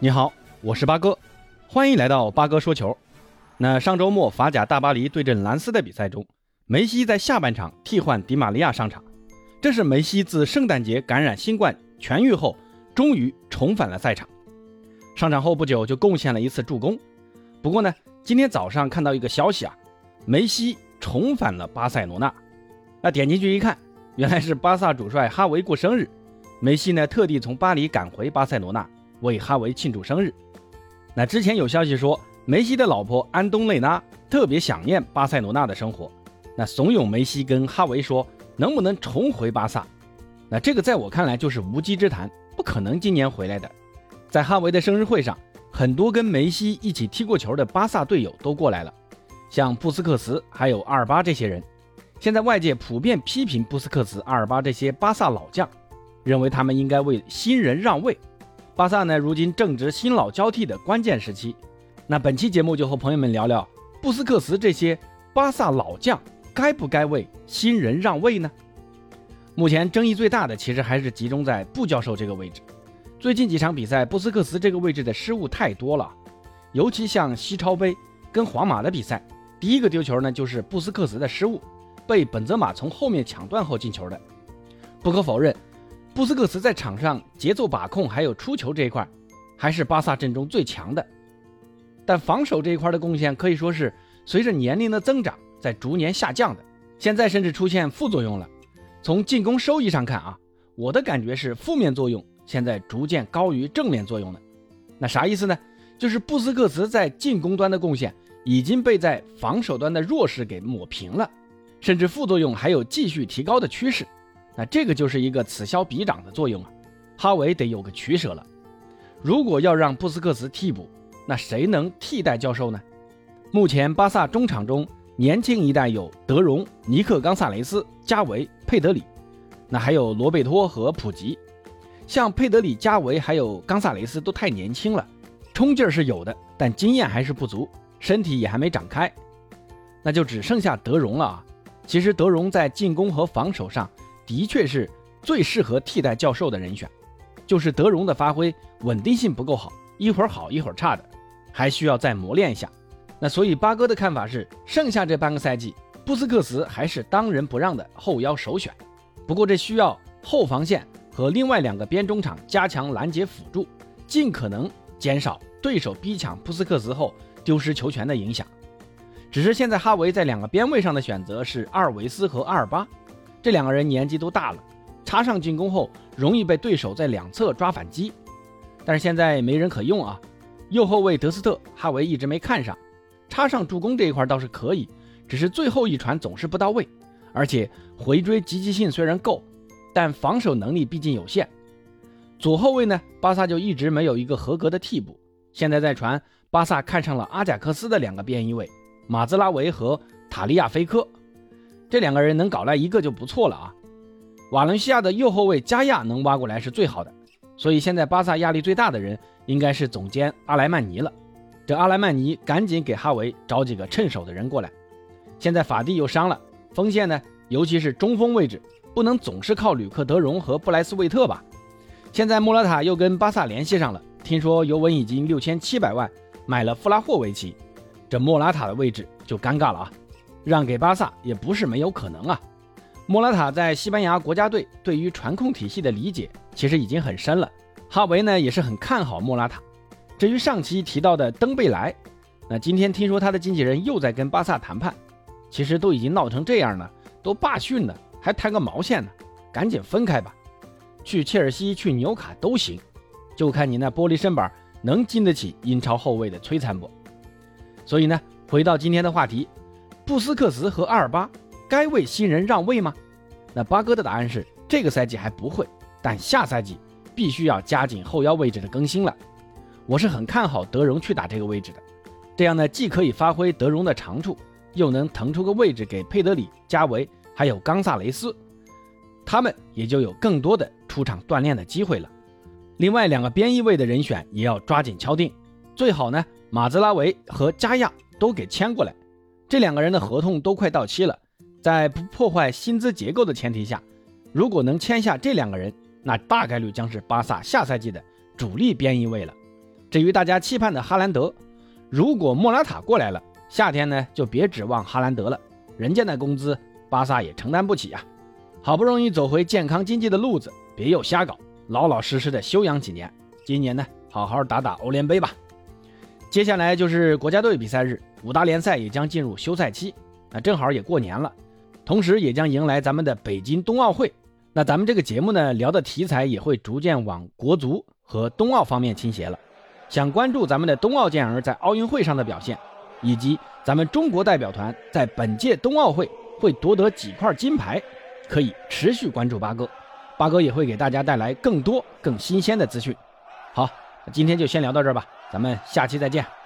你好，我是八哥，欢迎来到八哥说球。那上周末法甲大巴黎对阵兰斯的比赛中，梅西在下半场替换迪玛利亚上场，这是梅西自圣诞节感染新冠痊愈后，终于重返了赛场。上场后不久就贡献了一次助攻。不过呢，今天早上看到一个消息啊，梅西重返了巴塞罗那。那点进去一看，原来是巴萨主帅哈维过生日，梅西呢特地从巴黎赶回巴塞罗那。为哈维庆祝生日。那之前有消息说，梅西的老婆安东内拉特别想念巴塞罗那的生活，那怂恿梅西跟哈维说，能不能重回巴萨？那这个在我看来就是无稽之谈，不可能今年回来的。在哈维的生日会上，很多跟梅西一起踢过球的巴萨队友都过来了，像布斯克茨还有阿尔巴这些人。现在外界普遍批评布斯克茨、阿尔巴这些巴萨老将，认为他们应该为新人让位。巴萨呢，如今正值新老交替的关键时期。那本期节目就和朋友们聊聊布斯克茨这些巴萨老将该不该为新人让位呢？目前争议最大的其实还是集中在布教授这个位置。最近几场比赛，布斯克茨这个位置的失误太多了，尤其像西超杯跟皇马的比赛，第一个丢球呢就是布斯克茨的失误，被本泽马从后面抢断后进球的。不可否认。布斯克茨在场上节奏把控还有出球这一块，还是巴萨阵中最强的。但防守这一块的贡献可以说是随着年龄的增长在逐年下降的，现在甚至出现副作用了。从进攻收益上看啊，我的感觉是负面作用现在逐渐高于正面作用了。那啥意思呢？就是布斯克茨在进攻端的贡献已经被在防守端的弱势给抹平了，甚至副作用还有继续提高的趋势。那这个就是一个此消彼长的作用啊，哈维得有个取舍了。如果要让布斯克茨替补，那谁能替代教授呢？目前巴萨中场中年轻一代有德容、尼克·冈萨雷斯、加维、佩德里，那还有罗贝托和普吉。像佩德里、加维还有冈萨雷斯都太年轻了，冲劲儿是有的，但经验还是不足，身体也还没长开。那就只剩下德容了啊。其实德容在进攻和防守上。的确是最适合替代教授的人选，就是德容的发挥稳定性不够好，一会儿好一会儿差的，还需要再磨练一下。那所以八哥的看法是，剩下这半个赛季，布斯克茨还是当仁不让的后腰首选。不过这需要后防线和另外两个边中场加强拦截辅助，尽可能减少对手逼抢布斯克茨后丢失球权的影响。只是现在哈维在两个边位上的选择是阿尔维斯和阿尔巴。这两个人年纪都大了，插上进攻后容易被对手在两侧抓反击。但是现在没人可用啊，右后卫德斯特哈维一直没看上，插上助攻这一块倒是可以，只是最后一传总是不到位，而且回追积极性虽然够，但防守能力毕竟有限。左后卫呢，巴萨就一直没有一个合格的替补。现在在传，巴萨看上了阿贾克斯的两个边翼位马兹拉维和塔利亚菲科。这两个人能搞来一个就不错了啊！瓦伦西亚的右后卫加亚能挖过来是最好的，所以现在巴萨压力最大的人应该是总监阿莱曼尼了。这阿莱曼尼赶紧给哈维找几个趁手的人过来。现在法蒂又伤了，锋线呢，尤其是中锋位置，不能总是靠吕克德容和布莱斯维特吧？现在莫拉塔又跟巴萨联系上了，听说尤文已经六千七百万买了弗拉霍维奇，这莫拉塔的位置就尴尬了啊！让给巴萨也不是没有可能啊。莫拉塔在西班牙国家队对于传控体系的理解其实已经很深了。哈维呢也是很看好莫拉塔。至于上期提到的登贝莱，那今天听说他的经纪人又在跟巴萨谈判，其实都已经闹成这样了，都罢训了，还谈个毛线呢？赶紧分开吧，去切尔西、去纽卡都行，就看你那玻璃身板能经得起英超后卫的摧残不。所以呢，回到今天的话题。布斯克茨和阿尔巴该为新人让位吗？那八哥的答案是这个赛季还不会，但下赛季必须要加紧后腰位置的更新了。我是很看好德容去打这个位置的，这样呢既可以发挥德容的长处，又能腾出个位置给佩德里、加维还有冈萨雷斯，他们也就有更多的出场锻炼的机会了。另外两个边翼位的人选也要抓紧敲定，最好呢马兹拉维和加亚都给签过来。这两个人的合同都快到期了，在不破坏薪资结构的前提下，如果能签下这两个人，那大概率将是巴萨下赛季的主力边翼位了。至于大家期盼的哈兰德，如果莫拉塔过来了，夏天呢就别指望哈兰德了，人家的工资巴萨也承担不起啊。好不容易走回健康经济的路子，别又瞎搞，老老实实的休养几年。今年呢，好好打打欧联杯吧。接下来就是国家队比赛日，五大联赛也将进入休赛期，那正好也过年了，同时也将迎来咱们的北京冬奥会。那咱们这个节目呢，聊的题材也会逐渐往国足和冬奥方面倾斜了。想关注咱们的冬奥健儿在奥运会上的表现，以及咱们中国代表团在本届冬奥会会夺得几块金牌，可以持续关注八哥，八哥也会给大家带来更多更新鲜的资讯。好，今天就先聊到这儿吧，咱们下期再见。